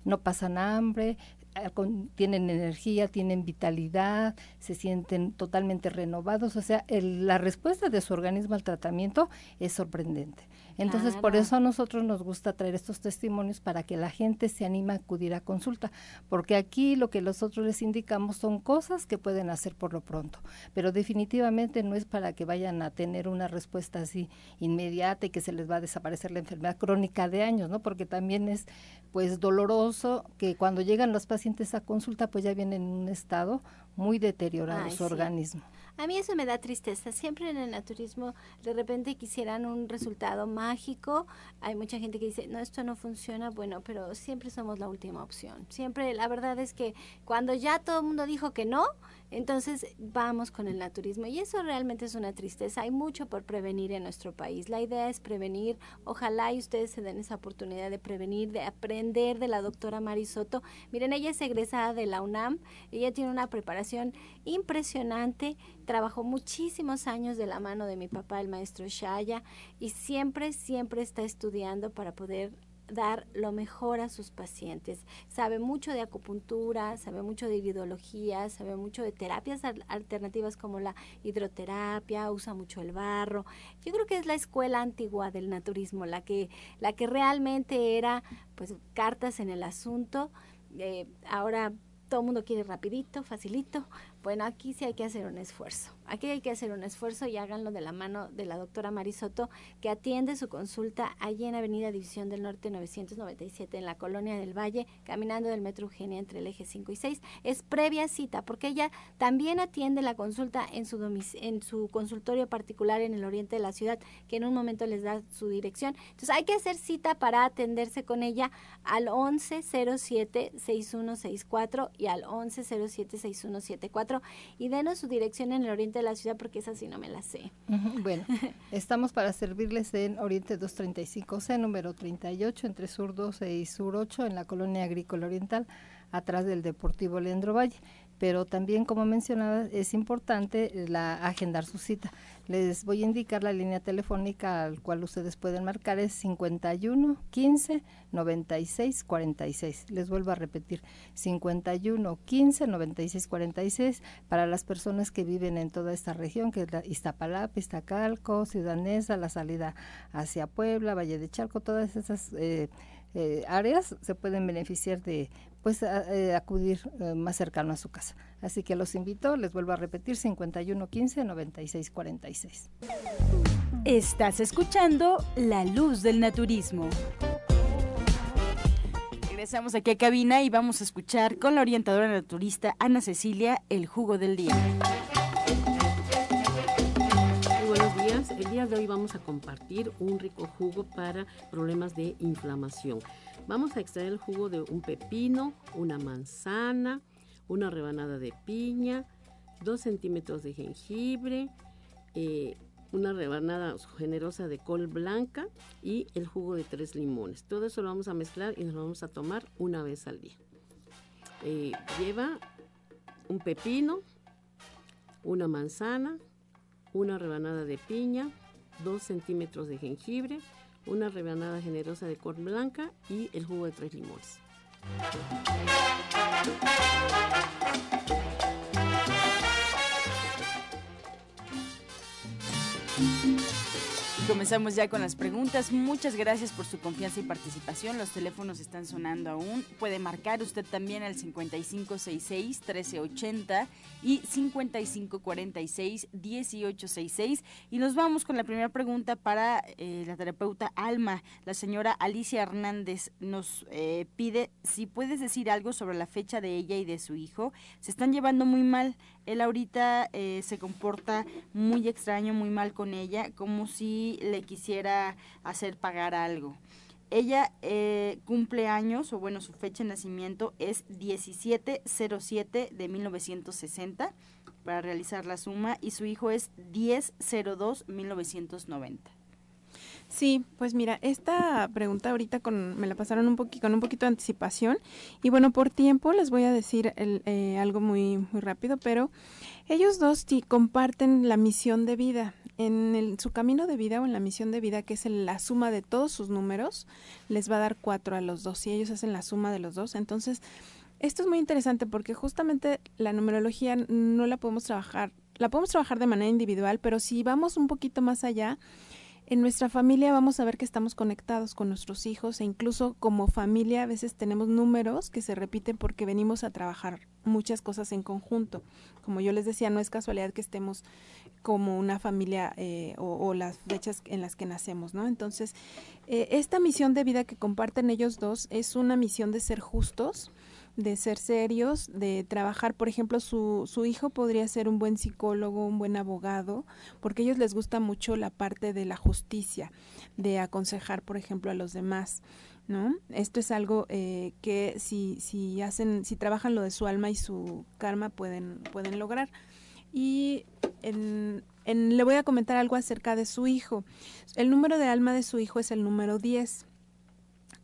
S8: no pasan hambre, eh, tienen energía, tienen vitalidad, se sienten totalmente renovados, o sea, la respuesta de su organismo al tratamiento es sorprendente. Entonces, por eso a nosotros nos gusta traer estos testimonios para que la gente se anime a acudir a consulta, porque aquí lo que nosotros les indicamos son cosas que pueden hacer por lo pronto, pero definitivamente no es para que vayan a tener una respuesta así inmediata y que se les va a desaparecer la enfermedad crónica de años, ¿no? Porque también es pues doloroso que cuando llegan los pacientes a consulta pues ya vienen en un estado muy deteriorado su organismo.
S3: A mí eso me da tristeza. Siempre en el naturismo de repente quisieran un resultado mágico. Hay mucha gente que dice, no, esto no funciona. Bueno, pero siempre somos la última opción. Siempre, la verdad es que cuando ya todo el mundo dijo que no, entonces vamos con el naturismo y eso realmente es una tristeza. Hay mucho por prevenir en nuestro país. La idea es prevenir. Ojalá y ustedes se den esa oportunidad de prevenir, de aprender de la doctora Marisoto. Miren, ella es egresada de la UNAM. Ella tiene una preparación impresionante. Trabajó muchísimos años de la mano de mi papá, el maestro Shaya, y siempre, siempre está estudiando para poder dar lo mejor a sus pacientes. Sabe mucho de acupuntura, sabe mucho de iridología, sabe mucho de terapias alternativas como la hidroterapia, usa mucho el barro. Yo creo que es la escuela antigua del naturismo, la que, la que realmente era pues cartas en el asunto. Eh, ahora todo el mundo quiere rapidito, facilito. Bueno, aquí sí hay que hacer un esfuerzo. Aquí hay que hacer un esfuerzo y háganlo de la mano de la doctora Marisoto, que atiende su consulta allí en Avenida División del Norte 997 en la Colonia del Valle, caminando del Metro Eugenia entre el eje 5 y 6. Es previa cita porque ella también atiende la consulta en su, en su consultorio particular en el oriente de la ciudad, que en un momento les da su dirección. Entonces hay que hacer cita para atenderse con ella al 1107-6164 y al 1107-6174 y denos su dirección en el oriente de la ciudad porque esa sí no me la sé.
S8: Bueno, estamos para servirles en Oriente 235C, número 38, entre Sur 12 y Sur 8, en la colonia agrícola oriental, atrás del Deportivo Leandro Valle pero también, como mencionaba, es importante la, agendar su cita. Les voy a indicar la línea telefónica al cual ustedes pueden marcar, es 51 15 96 46. Les vuelvo a repetir, 51 15 96 46 para las personas que viven en toda esta región, que es la Iztapalapa, Iztacalco, Ciudad Neza, la salida hacia Puebla, Valle de Charco, todas esas... Eh, eh, áreas se pueden beneficiar de pues eh, acudir eh, más cercano a su casa. Así que los invito, les vuelvo a repetir, 5115 9646.
S2: Estás escuchando La Luz del Naturismo. Regresamos aquí a cabina y vamos a escuchar con la orientadora naturista Ana Cecilia el jugo del día.
S9: El día de hoy vamos a compartir un rico jugo para problemas de inflamación. Vamos a extraer el jugo de un pepino, una manzana, una rebanada de piña, dos centímetros de jengibre, eh, una rebanada generosa de col blanca y el jugo de tres limones. Todo eso lo vamos a mezclar y nos lo vamos a tomar una vez al día. Eh, lleva un pepino, una manzana, una rebanada de piña, dos centímetros de jengibre, una rebanada generosa de col blanca y el jugo de tres limones.
S2: Comenzamos ya con las preguntas. Muchas gracias por su confianza y participación. Los teléfonos están sonando aún. Puede marcar usted también al 5566-1380 y 5546-1866. Y nos vamos con la primera pregunta para eh, la terapeuta Alma. La señora Alicia Hernández nos eh, pide si puedes decir algo sobre la fecha de ella y de su hijo. Se están llevando muy mal él ahorita eh, se comporta muy extraño, muy mal con ella, como si le quisiera hacer pagar algo. Ella eh, cumple años, o bueno, su fecha de nacimiento es 1707 de 1960 para realizar la suma y su hijo es 1002 1990.
S5: Sí, pues mira, esta pregunta ahorita con, me la pasaron un poquito, con un poquito de anticipación y bueno, por tiempo les voy a decir el, eh, algo muy, muy rápido, pero ellos dos comparten la misión de vida. En el, su camino de vida o en la misión de vida, que es la suma de todos sus números, les va a dar cuatro a los dos. Si ellos hacen la suma de los dos, entonces esto es muy interesante porque justamente la numerología no la podemos trabajar, la podemos trabajar de manera individual, pero si vamos un poquito más allá, en nuestra familia vamos a ver que estamos conectados con nuestros hijos e incluso como familia a veces tenemos números que se repiten porque venimos a trabajar muchas cosas en conjunto. Como yo les decía, no es casualidad que estemos como una familia eh, o, las fechas en las que nacemos, ¿no? Entonces, eh, esta misión de vida que comparten ellos dos es una misión de ser justos, de ser serios, de trabajar, por ejemplo, su, su hijo podría ser un buen psicólogo, un buen abogado, porque a ellos les gusta mucho la parte de la justicia, de aconsejar, por ejemplo, a los demás. ¿No? Esto es algo eh, que si, si hacen, si trabajan lo de su alma y su karma pueden, pueden lograr. Y en, en, le voy a comentar algo acerca de su hijo. El número de alma de su hijo es el número 10.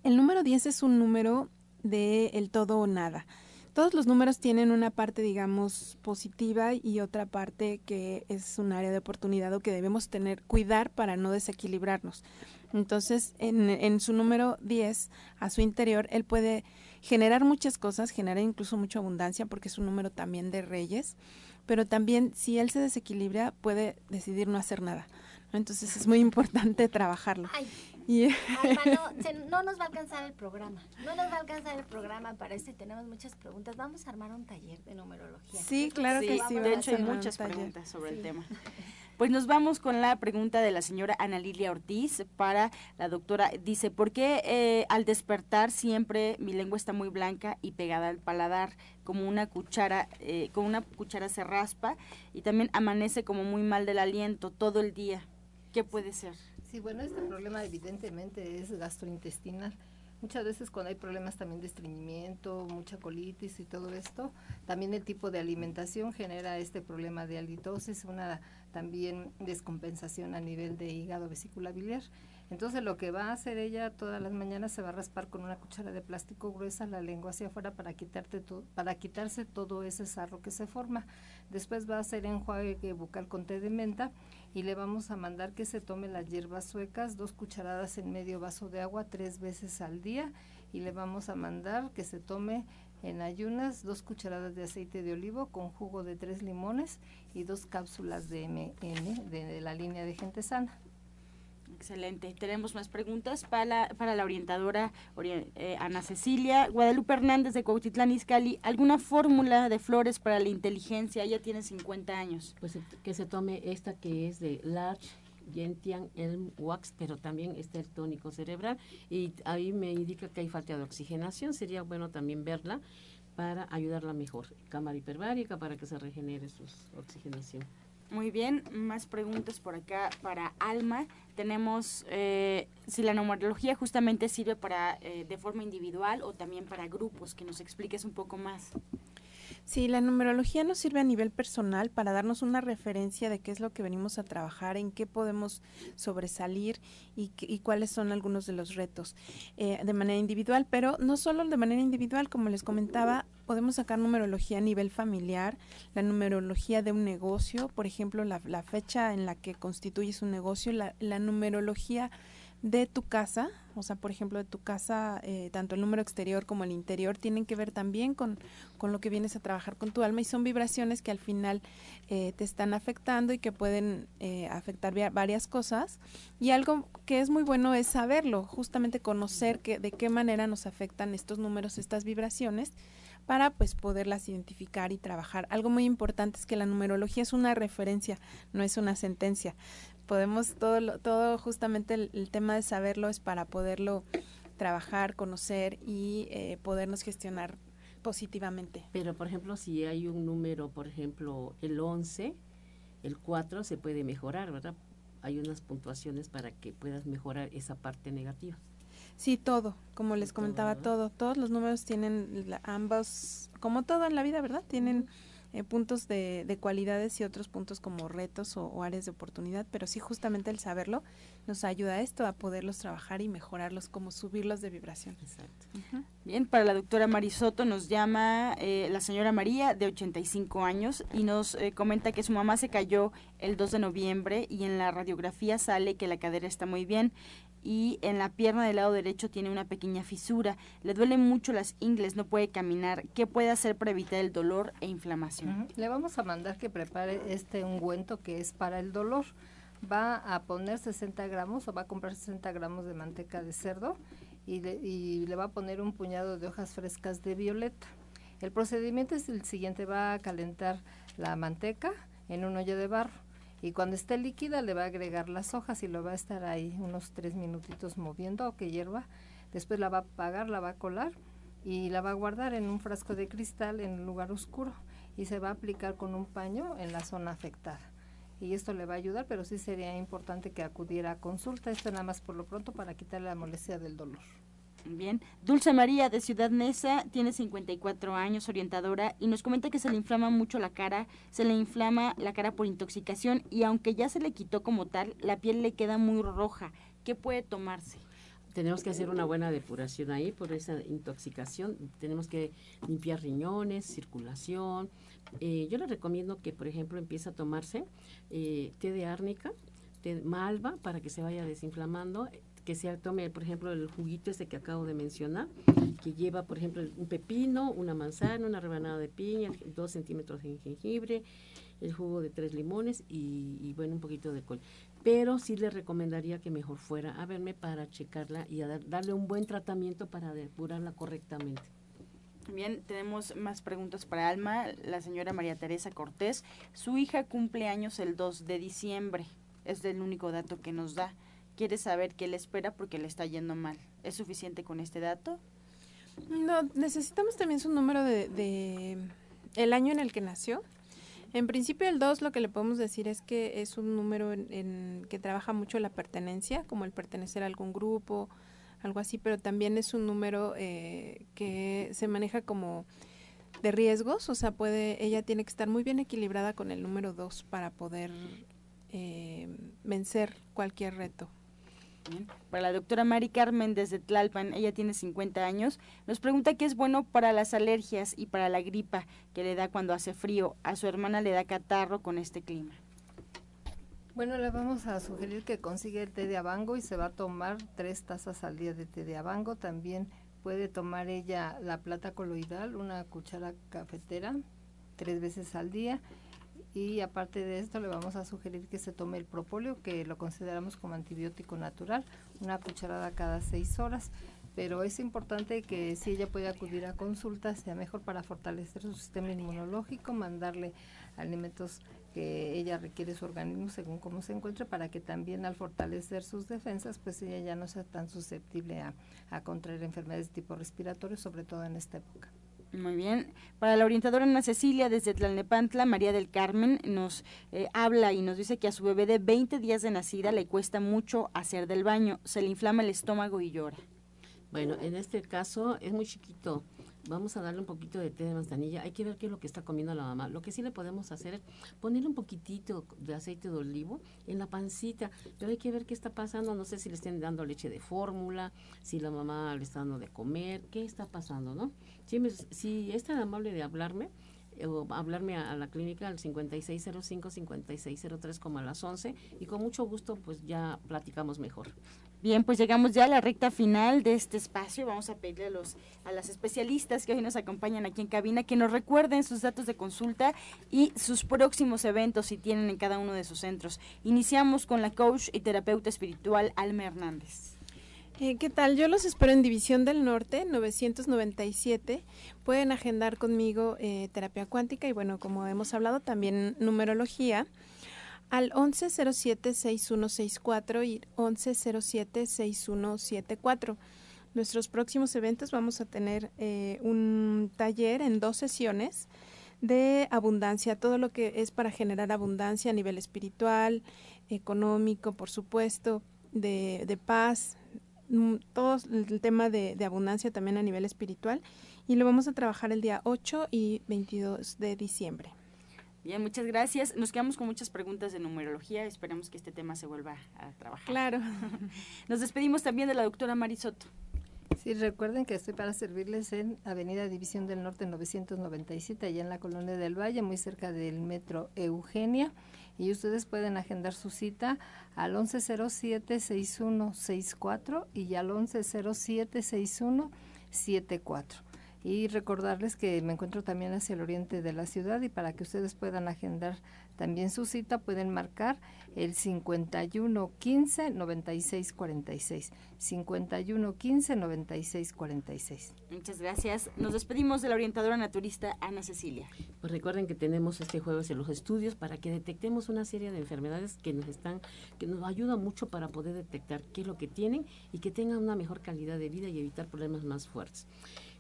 S5: El número 10 es un número de el todo o nada. Todos los números tienen una parte, digamos, positiva y otra parte que es un área de oportunidad o que debemos tener, cuidar para no desequilibrarnos. Entonces, en, su número 10, a su interior, él puede generar muchas cosas, generar incluso mucha abundancia porque es un número también de reyes, pero también si él se desequilibra puede decidir no hacer nada. Entonces es muy importante trabajarlo.
S3: Y... no, nos va a alcanzar el programa. No nos va a alcanzar el programa para este. Tenemos muchas preguntas. Vamos a armar un taller de numerología.
S5: Sí, claro que sí.
S2: De hecho, hay muchas preguntas sobre el tema. Pues nos vamos con la pregunta de la señora Ana Lilia Ortiz para la doctora. Dice, ¿por qué eh, al despertar siempre mi lengua está muy blanca y pegada al paladar, como una cuchara, eh, con una cuchara se raspa y también amanece como muy mal del aliento todo el día? ¿Qué puede ser?
S8: Sí, bueno, este problema evidentemente es gastrointestinal. Muchas veces cuando hay problemas también de estreñimiento, mucha colitis y todo esto, también el tipo de alimentación genera este problema de halitosis, una también descompensación a nivel de hígado vesícula biliar. Entonces lo que va a hacer ella todas las mañanas se va a raspar con una cuchara de plástico gruesa la lengua hacia afuera para quitarte para quitarse todo ese sarro que se forma. Después va a hacer enjuague bucal con té de menta y le vamos a mandar que se tome las hierbas suecas, dos cucharadas en medio vaso de agua tres veces al día y le vamos a mandar que se tome en ayunas dos cucharadas de aceite de olivo con jugo de tres limones y dos cápsulas de MN de la línea de gente sana.
S2: Excelente. Tenemos más preguntas para para la orientadora eh, Ana Cecilia. Guadalupe Hernández de Cuautitlán Izcalli. ¿Alguna fórmula de flores para la inteligencia? Ella tiene 50 años.
S9: Pues que se tome esta que es de Large Gentian Elm Wax, pero también está el tónico cerebral. Y ahí me indica que hay falta de oxigenación. Sería bueno también verla para ayudarla mejor. Cámara hiperbárica para que se regenere su oxigenación.
S2: Muy bien, más preguntas por acá para Alma. Tenemos eh, si la numerología justamente sirve para eh, de forma individual o también para grupos, que nos expliques un poco más.
S5: Sí, la numerología nos sirve a nivel personal para darnos una referencia de qué es lo que venimos a trabajar, en qué podemos sobresalir y, y cuáles son algunos de los retos eh, de manera individual, pero no solo de manera individual, como les comentaba, podemos sacar numerología a nivel familiar, la numerología de un negocio, por ejemplo, la, fecha en la que constituyes un negocio, la, la numerología de tu casa, o sea, por ejemplo, de tu casa, eh, tanto el número exterior como el interior, tienen que ver también con, con, lo que vienes a trabajar con tu alma y son vibraciones que al final eh, te están afectando y que pueden eh, afectar varias cosas. Y algo que es muy bueno es saberlo, justamente conocer que, de qué manera nos afectan estos números, estas vibraciones para pues poderlas identificar y trabajar. Algo muy importante es que la numerología es una referencia, no es una sentencia podemos todo, todo justamente el, tema de saberlo es para poderlo trabajar, conocer y eh, podernos gestionar positivamente.
S9: Pero, por ejemplo, si hay un número, por ejemplo, el 11, el 4 se puede mejorar, ¿verdad? Hay unas puntuaciones para que puedas mejorar esa parte negativa.
S5: Sí, todo, como les comentaba, todo, Todos los números tienen ambos, como todo en la vida, ¿verdad? Tienen eh, puntos de, de, cualidades y otros puntos como retos o, áreas de oportunidad, pero sí justamente el saberlo nos ayuda a esto, a poderlos trabajar y mejorarlos, como subirlos de vibración.
S2: Exacto. Bien, para la doctora Marisoto nos llama eh, la señora María de 85 años y nos eh, comenta que su mamá se cayó el 2 de noviembre y en la radiografía sale que la cadera está muy bien y en la pierna del lado derecho tiene una pequeña fisura. Le duelen mucho las ingles, no puede caminar. ¿Qué puede hacer para evitar el dolor e inflamación?
S8: Le vamos a mandar que prepare este ungüento que es para el dolor. Va a poner 60 gramos o va a comprar 60 gramos de manteca de cerdo y le, y le va a poner un puñado de hojas frescas de violeta. El procedimiento es el siguiente, va a calentar la manteca en un olla de barro y cuando esté líquida le va a agregar las hojas y lo va a estar ahí unos tres minutitos moviendo o que hierva. Después la va a apagar, la va a colar y la va a guardar en un frasco de cristal en un lugar oscuro y se va a aplicar con un paño en la zona afectada. Y esto le va a ayudar, pero sí sería importante que acudiera a consulta, esto nada más por lo pronto para quitarle la molestia del dolor.
S2: Bien. Dulce María de Ciudad Neza tiene 54 años, orientadora, y nos comenta que se le inflama mucho la cara, se le inflama la cara por intoxicación y aunque ya se le quitó como tal, la piel le queda muy roja. ¿Qué puede tomarse?
S9: Tenemos que hacer una buena depuración ahí por esa intoxicación. Tenemos que limpiar riñones, circulación. Eh, yo le recomiendo que, por ejemplo, empiece a tomarse eh, té de árnica, té malva para que se vaya desinflamando que se tome, por ejemplo, el juguito este que acabo de mencionar, que lleva, por ejemplo, un pepino, una manzana, una rebanada de piña, dos centímetros de jengibre, el jugo de tres limones y, bueno, un poquito de col. Pero sí le recomendaría que mejor fuera a verme para checarla y darle un buen tratamiento para depurarla correctamente.
S2: Bien, tenemos más preguntas para Alma. La señora María Teresa Cortés, su hija cumple años el 2 de diciembre. Es el único dato que nos da quiere saber qué le espera porque le está yendo mal. ¿Es suficiente con este dato?
S5: No, necesitamos también su número de, el año en el que nació. En principio el 2 lo que le podemos decir es que es un número en, que trabaja mucho la pertenencia, como el pertenecer a algún grupo, algo así, pero también es un número eh, que se maneja como de riesgos, o sea, puede, ella tiene que estar muy bien equilibrada con el número 2 para poder eh, vencer cualquier reto.
S2: Para la doctora Mari Carmen desde Tlalpan, ella tiene 50 años, nos pregunta qué es bueno para las alergias y para la gripa que le da cuando hace frío. A su hermana le da catarro con este clima.
S8: Bueno, le vamos a sugerir que consiga el té de abango y se va a tomar tres tazas al día de té de abango. También puede tomar ella la plata coloidal, una cuchara cafetera, tres veces al día y aparte de esto le vamos a sugerir que se tome el propóleo, que lo consideramos como antibiótico natural, una cucharada cada seis horas. Pero es importante que si ella puede acudir a consulta, sea mejor para fortalecer su sistema inmunológico, mandarle alimentos que ella requiere su organismo según cómo se encuentre, para que también al fortalecer sus defensas, pues ella ya no sea tan susceptible a, a contraer enfermedades de tipo respiratorio, sobre todo en esta época.
S2: Muy bien. Para la orientadora Ana Cecilia, desde Tlalnepantla, María del Carmen nos eh, habla y nos dice que a su bebé de 20 días de nacida le cuesta mucho hacer del baño, se le inflama el estómago y llora.
S9: Bueno, en este caso es muy chiquito vamos a darle un poquito de té de manzanilla. Hay que ver qué es lo que está comiendo la mamá. Lo que sí le podemos hacer es ponerle un poquitito de aceite de olivo en la pancita, pero hay que ver qué está pasando. No sé si le estén dando leche de fórmula, si la mamá le está dando de comer, qué está pasando, ¿no? Si, si es tan amable de hablarme, o hablarme a, la clínica al 5605-5603 como a las 11 y con mucho gusto pues ya platicamos mejor.
S2: Bien, pues llegamos ya a la recta final de este espacio. Vamos a pedirle a, los, a las especialistas que hoy nos acompañan aquí en cabina que nos recuerden sus datos de consulta y sus próximos eventos si tienen en cada uno de sus centros. Iniciamos con la coach y terapeuta espiritual Alma Hernández.
S5: Eh, ¿Qué tal? Yo los espero en División del Norte, 997. Pueden agendar conmigo eh, terapia cuántica y bueno, como hemos hablado, también numerología al 1107-6164 y 1107-6174. Nuestros próximos eventos vamos a tener eh, un taller en dos sesiones de abundancia, todo lo que es para generar abundancia a nivel espiritual, económico, por supuesto, de, paz, todo el tema de, de, abundancia también a nivel espiritual y lo vamos a trabajar el día 8 y 22 de diciembre.
S2: Bien, muchas gracias. Nos quedamos con muchas preguntas de numerología. Esperemos que este tema se vuelva a trabajar.
S5: Claro.
S2: Nos despedimos también de la doctora Marisoto.
S8: Sí, recuerden que estoy para servirles en Avenida División del Norte 997, allá en la Colonia del Valle, muy cerca del Metro Eugenia. Y ustedes pueden agendar su cita al 1107-6164 y al 1107-6174 y recordarles que me encuentro también hacia el oriente de la ciudad y para que ustedes puedan agendar también su cita pueden marcar el 51 15 96 46 51 15 96 46
S2: Muchas gracias. Nos despedimos de la orientadora naturista Ana Cecilia.
S9: Pues recuerden que tenemos este jueves en los estudios para que detectemos una serie de enfermedades que nos están que nos ayuda mucho para poder detectar qué es lo que tienen y que tengan una mejor calidad de vida y evitar problemas más fuertes.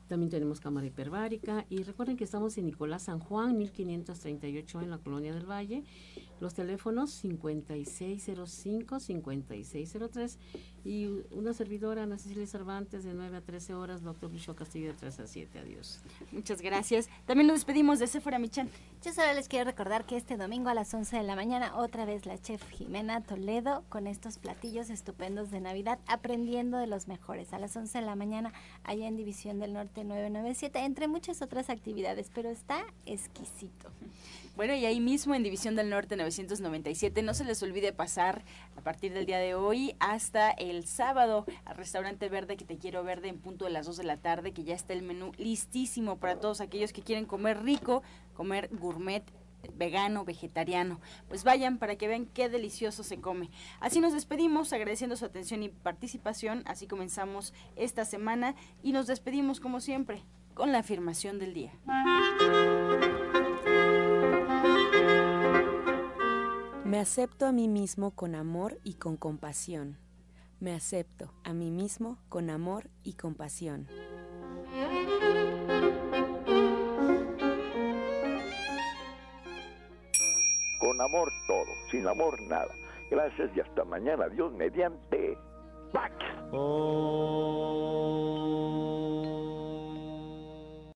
S9: También tenemos cámara hiperbárica y recuerden que estamos en Nicolás San Juan, 1538 en la Colonia del Valle. Los teléfonos 5605-5603 y una servidora, Ana Cecilia Cervantes, de 9 a 13 horas, doctor Lucho Castillo, de 3 a 7. Adiós.
S2: Muchas gracias. También nos despedimos de Sephora Michan.
S3: Yo solo les quiero recordar que este domingo a las 11 de la mañana, otra vez la chef Jimena Toledo con estos platillos estupendos de Navidad, aprendiendo de los mejores. A las 11 de la mañana, allá en División del Norte 997, entre muchas otras actividades, pero está exquisito.
S2: Bueno, y ahí mismo en División del Norte 997, no se les olvide pasar a partir del día de hoy hasta el sábado al restaurante verde que te quiero verde en punto de las 2 de la tarde, que ya está el menú listísimo para todos aquellos que quieren comer rico, comer gourmet vegano, vegetariano. Pues vayan para que vean qué delicioso se come. Así nos despedimos agradeciendo su atención y participación. Así comenzamos esta semana y nos despedimos como siempre con la afirmación del día.
S1: Me acepto a mí mismo con amor y con compasión. Me acepto a mí mismo con amor y compasión.
S10: Con amor todo, sin amor nada. Gracias y hasta mañana. Dios mediante. Pax.
S11: Oh.